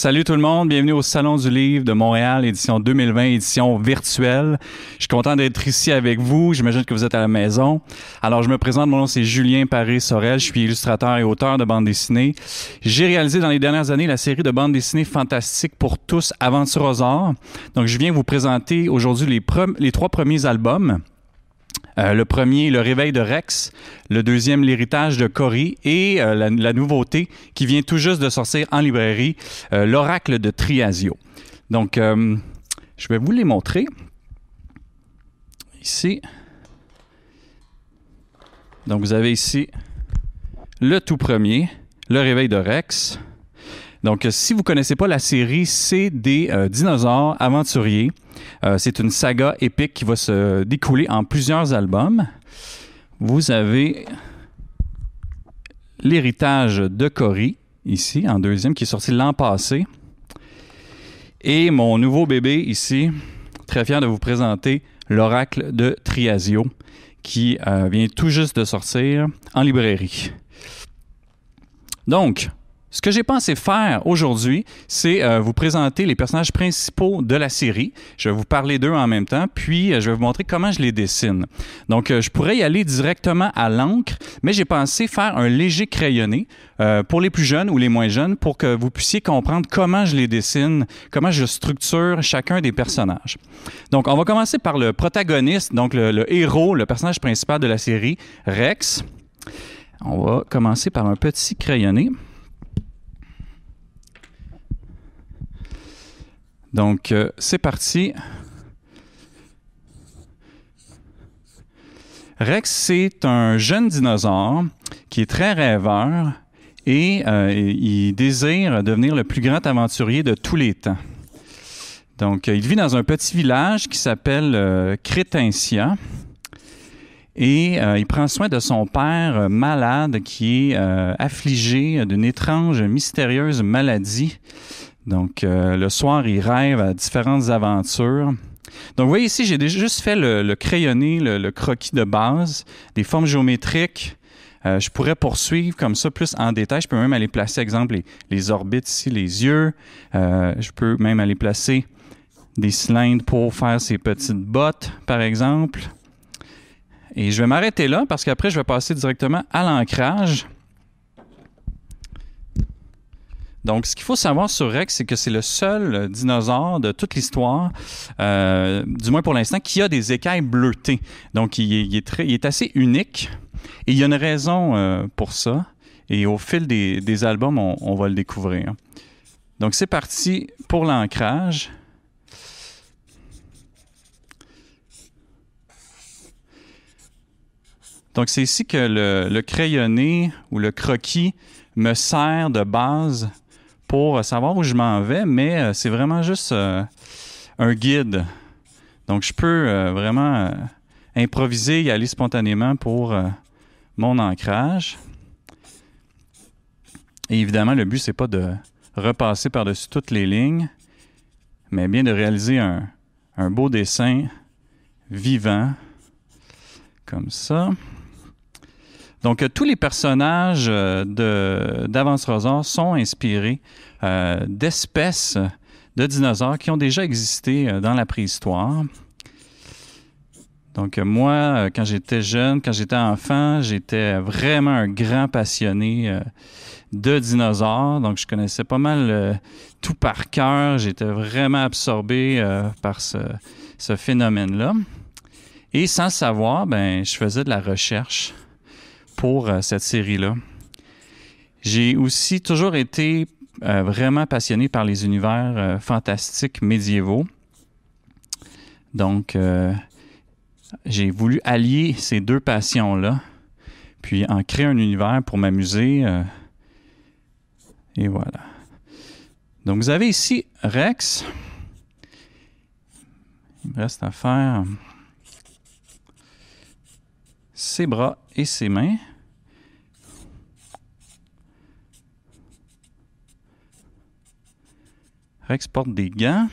Salut tout le monde, bienvenue au Salon du Livre de Montréal, édition 2020, édition virtuelle. Je suis content d'être ici avec vous, j'imagine que vous êtes à la maison. Alors je me présente, mon nom c'est Julien Paré-Sorel, je suis illustrateur et auteur de bande dessinée. J'ai réalisé dans les dernières années la série de bande dessinée fantastique pour tous, Aventurosaures. Donc je viens vous présenter aujourd'hui les trois premiers albums. Euh, le premier, Le réveil de Rex. Le deuxième, L'héritage de Cory. Et euh, la, nouveauté qui vient tout juste de sortir en librairie, euh, L'oracle de Triasio. Donc, je vais vous les montrer. Ici. Donc, vous avez ici le tout premier, Le réveil de Rex. Donc, si vous connaissez pas la série, c'est des dinosaures aventuriers euh, c'est une saga épique qui va se découler en plusieurs albums. Vous avez l'héritage de Cory, ici, en deuxième, qui est sorti l'an passé. Et mon nouveau bébé, ici, très fier de vous présenter l'oracle de Triasio, qui euh, vient tout juste de sortir en librairie. Donc, ce que j'ai pensé faire aujourd'hui, c'est euh, vous présenter les personnages principaux de la série. Je vais vous parler d'eux en même temps, puis euh, je vais vous montrer comment je les dessine. Donc, euh, je pourrais y aller directement à l'encre, mais j'ai pensé faire un léger crayonné pour les plus jeunes ou les moins jeunes pour que vous puissiez comprendre comment je les dessine, comment je structure chacun des personnages. Donc, on va commencer par le protagoniste, donc le, le héros, le personnage principal de la série, Rex. On va commencer par un petit crayonné. Donc, euh, c'est parti. Rex, c'est un jeune dinosaure qui est très rêveur et euh, il désire devenir le plus grand aventurier de tous les temps. Donc, il vit dans un petit village qui s'appelle euh, Crétencia et il prend soin de son père malade qui est affligé d'une étrange, mystérieuse maladie donc, euh, le soir, il rêve à différentes aventures. Donc, vous voyez ici, j'ai juste fait le, crayonné, le, croquis de base, des formes géométriques. Euh, je pourrais poursuivre comme ça plus en détail. Je peux même aller placer, exemple, les, orbites ici, les yeux. Euh, je peux même aller placer des cylindres pour faire ces petites bottes, par exemple. Et je vais m'arrêter là parce qu'après, je vais passer directement à l'ancrage. Donc, ce qu'il faut savoir sur Rex, c'est que c'est le seul dinosaure de toute l'histoire, euh, du moins pour l'instant, qui a des écailles bleutées. Donc, il est, assez unique. Et il y a une raison euh, pour ça. Et au fil des, albums, on, va le découvrir. Donc, c'est parti pour l'ancrage. Donc, c'est ici que le crayonné ou le croquis me sert de base pour savoir où je m'en vais, mais euh, c'est vraiment juste euh, un guide. Donc, je peux euh, vraiment improviser y aller spontanément pour mon ancrage. Et évidemment, le but, c'est pas de repasser par-dessus toutes les lignes, mais bien de réaliser un beau dessin vivant, comme ça. Donc, euh, tous les personnages euh, d'Avance Rosard sont inspirés euh, d'espèces de dinosaures qui ont déjà existé dans la préhistoire. Donc, moi, quand j'étais jeune, quand j'étais enfant, j'étais vraiment un grand passionné de dinosaures. Donc, je connaissais pas mal tout par cœur. J'étais vraiment absorbé par ce, ce phénomène-là. Et sans savoir, ben, je faisais de la recherche pour euh, cette série-là. J'ai aussi toujours été euh, vraiment passionné par les univers euh, fantastiques médiévaux. Donc, j'ai voulu allier ces deux passions-là, puis en créer un univers pour m'amuser. et voilà. Donc, vous avez ici Rex. Il me reste à faire ses bras et ses mains. Rex porte des gants.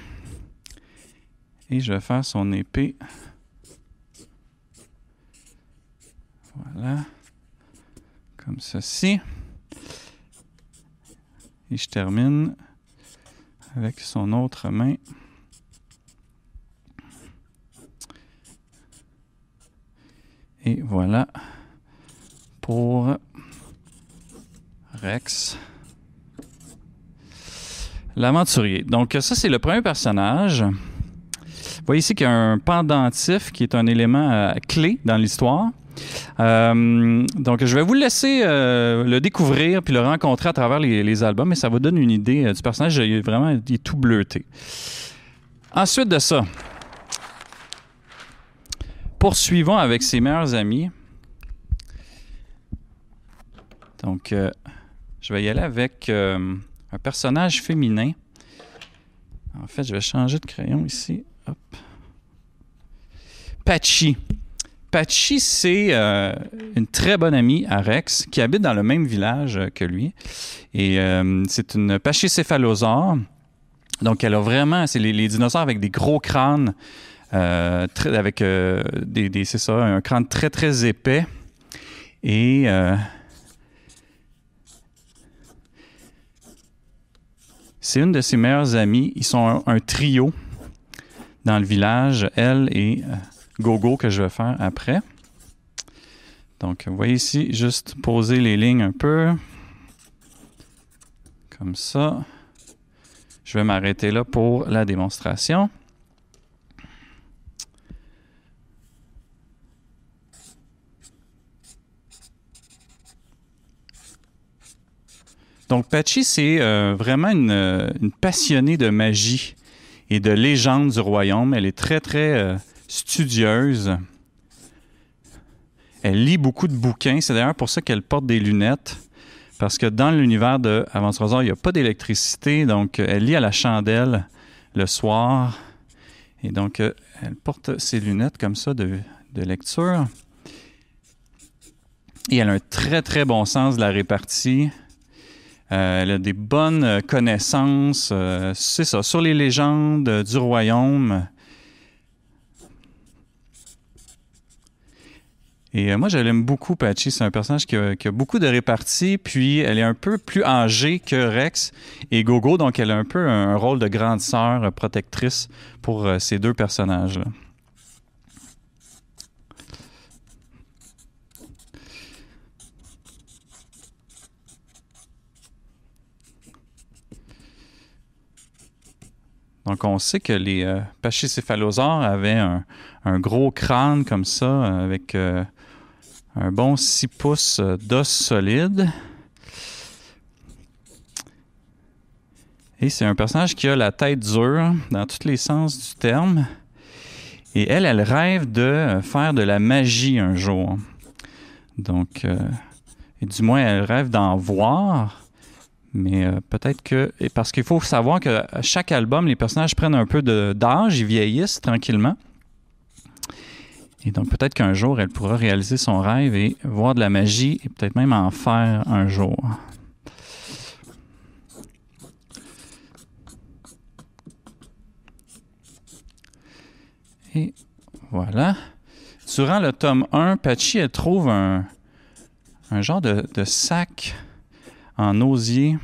Et je vais faire son épée. Voilà. Comme ceci. Et je termine avec son autre main. Et voilà pour Rex. L'aventurier. Donc ça, c'est le premier personnage. Vous voyez ici qu'il y a un pendentif qui est un élément euh, clé dans l'histoire. Euh, donc, je vais vous laisser euh, le découvrir puis le rencontrer à travers les, albums, mais ça vous donne une idée du personnage. Il est vraiment il est tout bleuté. Ensuite de ça, poursuivons avec ses meilleurs amis. Donc, euh, je vais y aller avec euh, un personnage féminin. En fait, je vais changer de crayon ici. Patchy. Patchy, c'est euh, une très bonne amie à Rex qui habite dans le même village que lui. Et c'est une pachycéphalosaure. Donc, elle a vraiment, c'est les, dinosaures avec des gros crânes, très- avec euh, des, c'est ça, un crâne très très épais. Et euh, c'est une de ses meilleures amies. Ils sont un, un trio dans le village, elle et euh, Gogo que je vais faire après. Donc, vous voyez ici, juste poser les lignes un peu. Comme ça. Je vais m'arrêter là pour la démonstration. Donc, Patchy, c'est euh, vraiment une, euh, une passionnée de magie et de légende du royaume. Elle est très, très euh, studieuse. Elle lit beaucoup de bouquins. C'est d'ailleurs pour ça qu'elle porte des lunettes. Parce que dans l'univers de Aventurosaure, il n'y a pas d'électricité. Donc, elle lit à la chandelle le soir. Et donc, elle porte ses lunettes comme ça de lecture. Et elle a un très, très bon sens de la répartie. Euh, elle a des bonnes euh, connaissances, euh, c'est ça, sur les légendes du royaume. Et moi, je l'aime beaucoup, Patchy. C'est un personnage qui a, beaucoup de répartie, puis elle est un peu plus âgée que Rex et Gogo, donc elle a un peu un, rôle de grande sœur protectrice pour ces deux personnages-là. Donc, on sait que les euh, pachycéphalosaures avaient un, gros crâne comme ça, euh, avec euh, un bon 6 pouces d'os solide. Et c'est un personnage qui a la tête dure dans tous les sens du terme. Et elle, elle rêve de faire de la magie un jour. Donc, et du moins, elle rêve d'en voir. Mais euh, peut-être que. et Parce qu'il faut savoir que chaque album, les personnages prennent un peu d'âge, ils vieillissent tranquillement. Et donc peut-être qu'un jour, elle pourra réaliser son rêve et voir de la magie et peut-être même en faire un jour. Et voilà. Durant le tome 1, Patchy, elle trouve un, un genre de sac en osier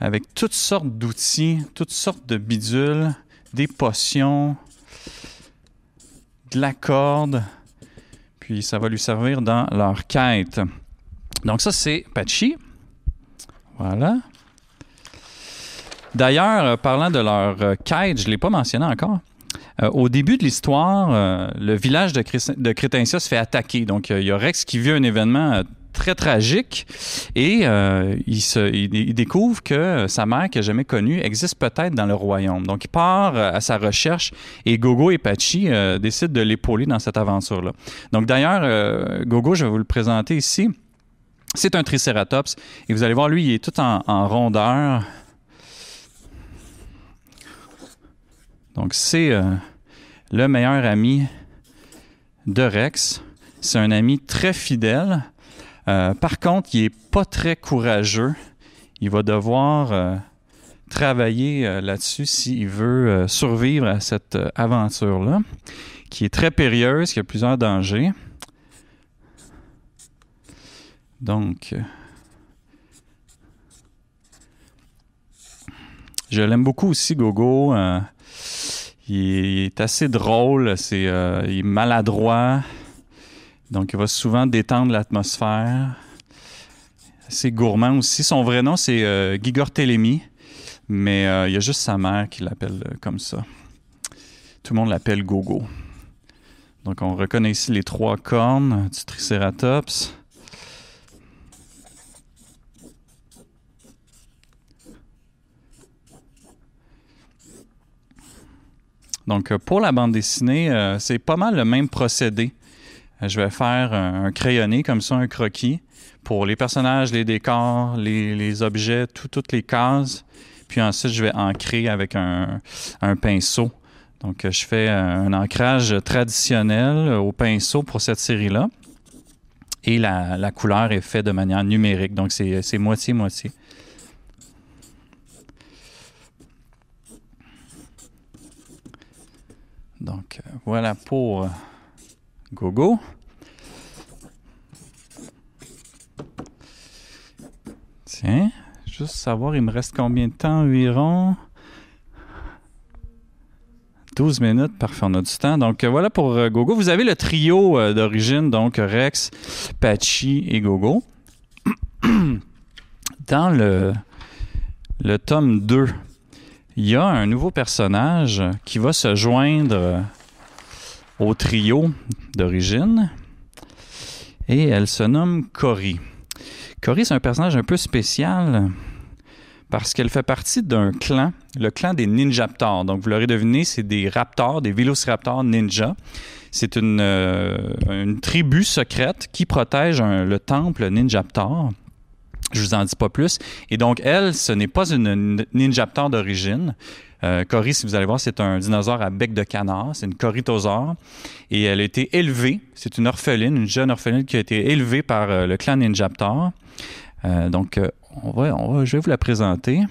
avec toutes sortes d'outils, toutes sortes de bidules, des potions, de la corde, puis ça va lui servir dans leur quête. Donc ça, c'est Patchy. Voilà. D'ailleurs, euh, parlant de leur euh, quête, je ne l'ai pas mentionné encore. Euh, au début de l'histoire, le village de, Cré- se fait attaquer. Donc, il y a Rex qui vit un événement très tragique et il, se, il, découvre que sa mère, qu'il n'a jamais connue, existe peut-être dans le royaume. Donc, il part à sa recherche et Gogo et Pachi décident de l'épauler dans cette aventure-là. Donc, d'ailleurs, Gogo, je vais vous le présenter ici. C'est un tricératops et vous allez voir, lui, il est tout en rondeur. Donc, c'est le meilleur ami de Rex. C'est un ami très fidèle. Euh, par contre, il n'est pas très courageux. Il va devoir euh, travailler euh, là-dessus s'il veut survivre à cette aventure-là, qui est très périlleuse, qui a plusieurs dangers. Donc, je l'aime beaucoup aussi, Gogo. Il est, assez drôle, c'est, il est maladroit, donc il va souvent détendre l'atmosphère. C'est gourmand aussi. Son vrai nom, c'est euh, Gigor mais euh, il y a juste sa mère qui l'appelle comme ça. Tout le monde l'appelle Gogo. Donc on reconnaît ici les trois cornes du Triceratops. Donc, euh, pour la bande dessinée, euh, c'est pas mal le même procédé. Euh, je vais faire un, crayonné comme ça, un croquis, pour les personnages, les décors, les, objets, toutes les cases. Puis ensuite, je vais ancrer avec un, pinceau. Donc, je fais un ancrage traditionnel au pinceau pour cette série-là. Et la, la, couleur est faite de manière numérique. Donc, c'est moitié-moitié. Donc euh, voilà pour euh, Gogo. Tiens, juste savoir, il me reste combien de temps environ? 12 minutes, parfait, on a du temps. Donc euh, voilà pour Gogo. Vous avez le trio d'origine, donc Rex, Patchy et Gogo. Dans le, le tome 2 il y a un nouveau personnage qui va se joindre au trio d'origine et elle se nomme Cory. Cory, c'est un personnage un peu spécial parce qu'elle fait partie d'un clan, le clan des Ninjaptors. Donc, vous l'aurez deviné, c'est des raptors, des vélociraptors ninja. C'est une, euh, tribu secrète qui protège le temple Ninjaptor. Je vous en dis pas plus. Et donc, elle, ce n'est pas une ninjaptor d'origine. Euh, Cory, si vous allez voir, c'est un dinosaure à bec de canard. C'est une corythosaure. Et elle a été élevée. C'est une orpheline, une jeune orpheline qui a été élevée par euh, le clan Ninjaptor. Euh, donc, on va, on va, je vais vous la présenter.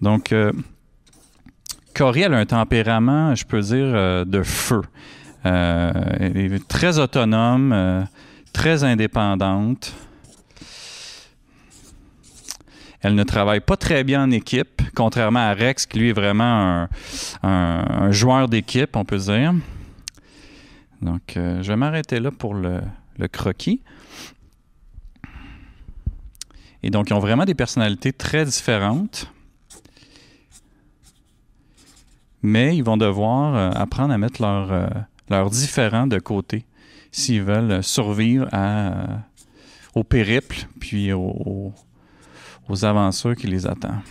Donc, euh, elle a un tempérament, je peux dire, euh, de feu. Euh, elle est très autonome, euh, très indépendante. Elle ne travaille pas très bien en équipe, contrairement à Rex, qui lui est vraiment un, joueur d'équipe, on peut dire. Donc, je vais m'arrêter là pour le, croquis. Et donc, ils ont vraiment des personnalités très différentes. Mais ils vont devoir euh, apprendre à mettre leurs leur euh, différents de côté s'ils veulent survivre à, au périple puis aux aventures qui les attendent.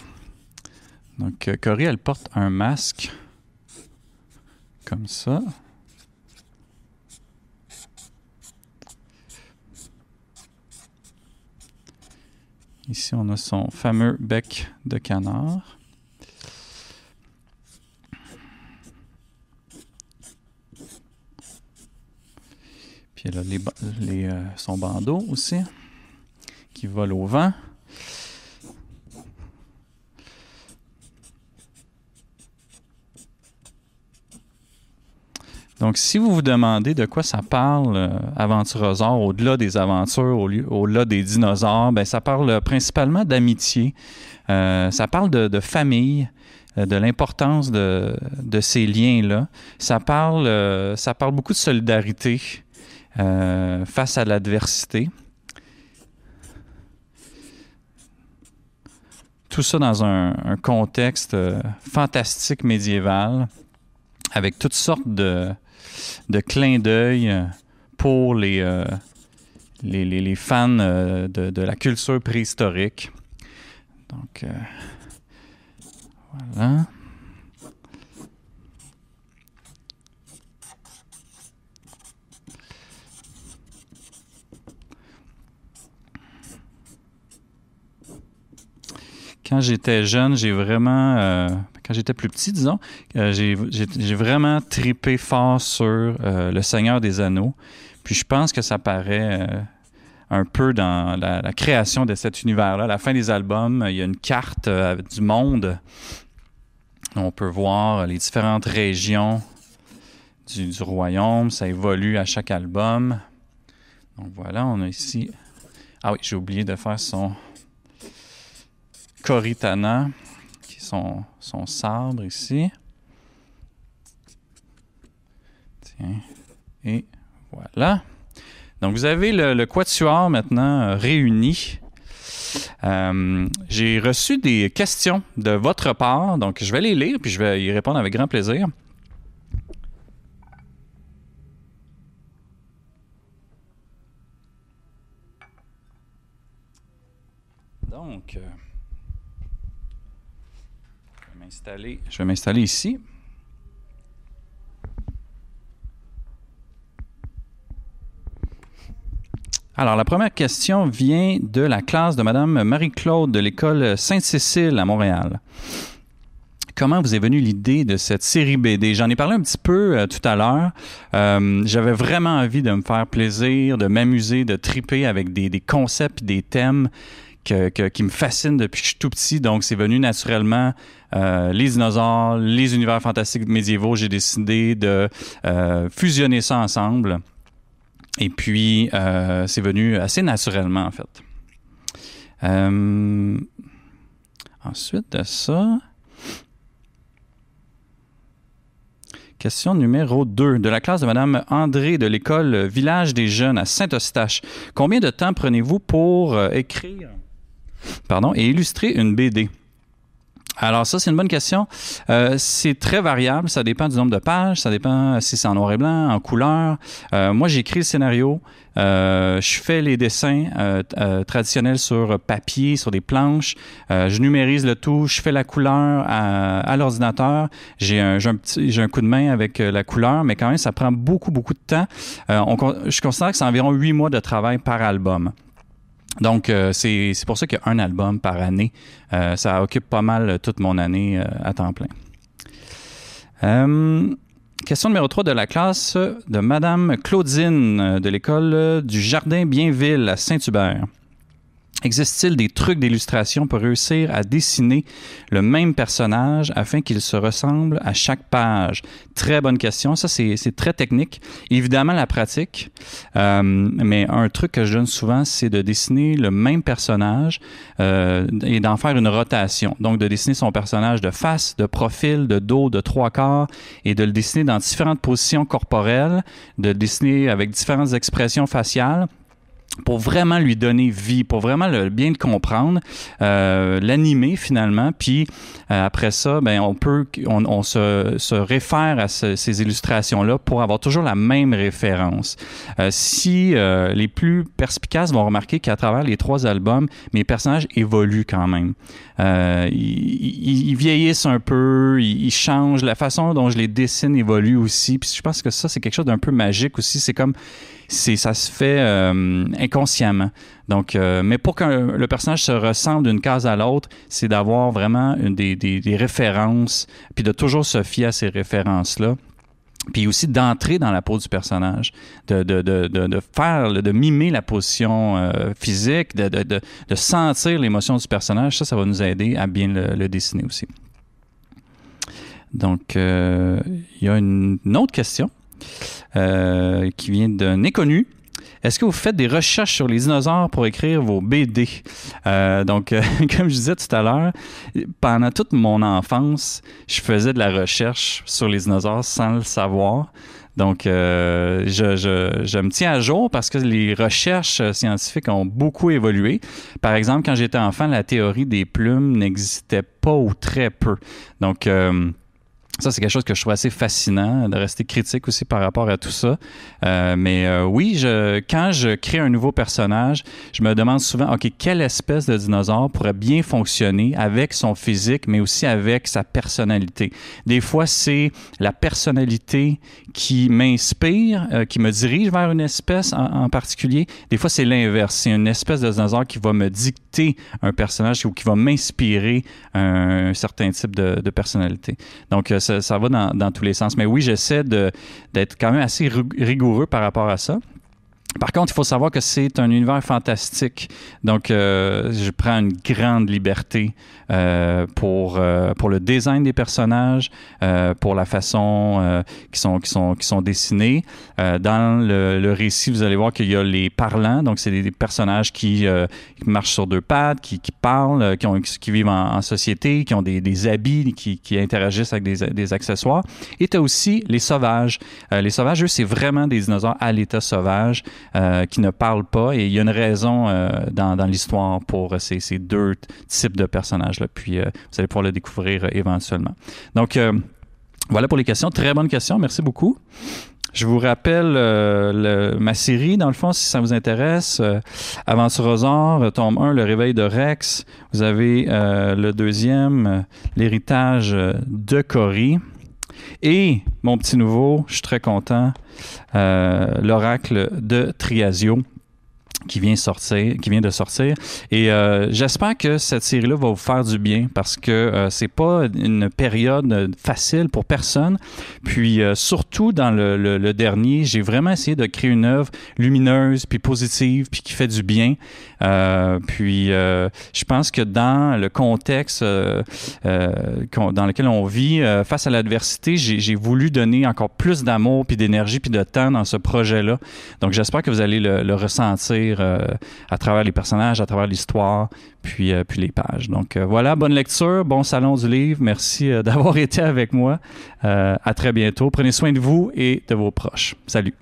Donc, euh, Cory, elle porte un masque comme ça. Ici, on a son fameux bec de canard. A les, euh, son bandeau aussi qui vole au vent. Donc, si vous vous demandez de quoi ça parle, euh, au-delà des aventures, au-delà des dinosaures, ben, ça parle principalement d'amitié. Euh, ça parle de, famille, de l'importance de, ces liens-là. Ça parle beaucoup de solidarité. Euh, face à l'adversité. tout ça dans un, contexte fantastique médiéval, avec toutes sortes de, de clins d'œil pour les, les, les, fans de, de, la culture préhistorique. Donc, voilà. Quand j'étais jeune, j'ai vraiment, euh, quand j'étais plus petit, disons, euh, j'ai vraiment tripé fort sur euh, Le Seigneur des Anneaux. Puis je pense que ça paraît un peu dans la, création de cet univers-là. À la fin des albums, il y a une carte du monde. On peut voir les différentes régions du, du royaume. Ça évolue à chaque album. Donc voilà, on a ici. Ah oui, j'ai oublié de faire son Coritana, qui est son, sabre ici. Tiens. Et voilà. Donc, vous avez le, quatuor maintenant euh, réuni. Euh, j'ai reçu des questions de votre part, donc je vais les lire puis je vais y répondre avec grand plaisir. Donc, euh, je vais m'installer ici. Alors, la première question vient de la classe de Mme Marie-Claude de l'école Sainte-Cécile à Montréal. Comment vous est venue l'idée de cette série BD? J'en ai parlé un petit peu euh, tout à l'heure. Euh, j'avais vraiment envie de me faire plaisir, de m'amuser, de triper avec des concepts, des thèmes qui me fascinent depuis que je suis tout petit. Donc, c'est venu naturellement euh, les dinosaures, les univers fantastiques médiévaux. J'ai décidé de euh, fusionner ça ensemble. Et puis, euh, c'est venu assez naturellement, en fait. ensuite de ça, Question numéro 2 de la classe de Mme André de l'école Village des Jeunes à Saint-Eustache. Combien de temps prenez-vous pour écrire? Pardon, et illustrer une BD? Alors ça, c'est une bonne question. Euh, c'est très variable. Ça dépend du nombre de pages. Ça dépend si c'est en noir et blanc, en couleur. Euh, moi, j'écris le scénario. Euh, je fais les dessins traditionnels sur papier, sur des planches. je numérise le tout. Je fais la couleur à, l'ordinateur. J'ai un, j'ai un, coup de main avec la couleur, mais quand même, ça prend beaucoup, beaucoup de temps. je considère que c'est environ huit mois de travail par album. Donc, euh, c'est pour ça qu'il y a un album par année. Euh, ça occupe pas mal toute mon année euh, à temps plein. question numéro 3 de la classe de Madame Claudine de l'école du Jardin Bienville à Saint-Hubert. Existe-t-il des trucs d'illustration pour réussir à dessiner le même personnage afin qu'il se ressemble à chaque page? Très bonne question. Ça, c'est très technique. Évidemment, la pratique. Euh, mais un truc que je donne souvent, c'est de dessiner le même personnage euh, et d'en faire une rotation. Donc, de dessiner son personnage de face, de profil, de dos, de trois quarts et de le dessiner dans différentes positions corporelles, de le dessiner avec différentes expressions faciales pour vraiment lui donner vie, pour vraiment le, bien le comprendre, euh, l'animer finalement, puis euh, après ça, ben on peut, on, se, se, réfère à ces illustrations-là pour avoir toujours la même référence. Euh, si euh, les plus perspicaces vont remarquer qu'à travers les trois albums, mes personnages évoluent quand même. Euh, ils, ils, vieillissent un peu, ils, ils, changent, la façon dont je les dessine évolue aussi. Puis je pense que ça c'est quelque chose d'un peu magique aussi. C'est comme c'est ça se fait euh, inconsciemment. Donc, euh, mais pour que le personnage se ressemble d'une case à l'autre, c'est d'avoir vraiment une, des, des, des, références, puis de toujours se fier à ces références-là. Puis aussi d'entrer dans la peau du personnage, de, de, de, de faire, de mimer la position euh, physique, de, sentir l'émotion du personnage. Ça, ça va nous aider à bien le, le dessiner aussi. Donc, il y a une autre question euh, qui vient d'un inconnu. Est-ce que vous faites des recherches sur les dinosaures pour écrire vos BD? Euh, donc, euh, comme je disais tout à l'heure, pendant toute mon enfance, je faisais de la recherche sur les dinosaures sans le savoir. Donc, je, je, je, me tiens à jour parce que les recherches scientifiques ont beaucoup évolué. Par exemple, quand j'étais enfant, la théorie des plumes n'existait pas ou très peu. Donc, ça, c'est quelque chose que je trouve assez fascinant, de rester critique aussi par rapport à tout ça. Euh, mais euh, oui, je, quand je crée un nouveau personnage, je me demande souvent, OK, quelle espèce de dinosaure pourrait bien fonctionner avec son physique, mais aussi avec sa personnalité? Des fois, c'est la personnalité qui m'inspire, euh, qui me dirige vers une espèce en, particulier. Des fois, c'est l'inverse. C'est une espèce de dinosaure qui va me dicter un personnage ou qui va m'inspirer un, certain type de, de personnalité. Donc, ça, va dans, tous les sens. Mais oui, j'essaie d'être quand même assez rigoureux par rapport à ça. Par contre, il faut savoir que c'est un univers fantastique. Donc, euh, je prends une grande liberté euh, pour, euh, pour le design des personnages, pour la façon qui, sont, qui, sont, qui sont dessinés. dans le, récit, vous allez voir qu'il y a les parlants. Donc, c'est des, personnages qui, marchent sur deux pattes, qui, qui parlent, qui, ont, qui vivent en, société, qui ont des, des habits, qui, qui, interagissent avec des, des accessoires. Et tu as aussi les sauvages. les sauvages, eux, c'est vraiment des dinosaures à l'état sauvage. Euh, qui ne parlent pas. Et il y a une raison euh, dans, l'histoire pour ces, deux types de personnages-là. Puis euh, vous allez pouvoir le découvrir éventuellement. Donc, voilà pour les questions. Très bonne question. Merci beaucoup. Je vous rappelle ma série, dans le fond, si ça vous intéresse. Euh, Aventurosaure, tome 1, Le réveil de Rex. Vous avez le deuxième, L'héritage de Cory. Et mon petit nouveau, je suis très content, euh, l'oracle de Triasio qui vient de sortir. Et euh, j'espère que cette série-là va vous faire du bien parce que euh, c'est pas une période facile pour personne. Puis euh, surtout dans le, dernier, j'ai vraiment essayé de créer une œuvre lumineuse puis positive puis qui fait du bien. Euh, puis je pense que dans le contexte dans lequel on vit, face à l'adversité, j'ai voulu donner encore plus d'amour puis d'énergie puis de temps dans ce projet-là. Donc j'espère que vous allez le, le ressentir euh, à travers les personnages, à travers l'histoire, puis, euh, puis les pages. Donc euh, voilà, bonne lecture, bon salon du livre. Merci d'avoir été avec moi. à très bientôt. Prenez soin de vous et de vos proches. Salut.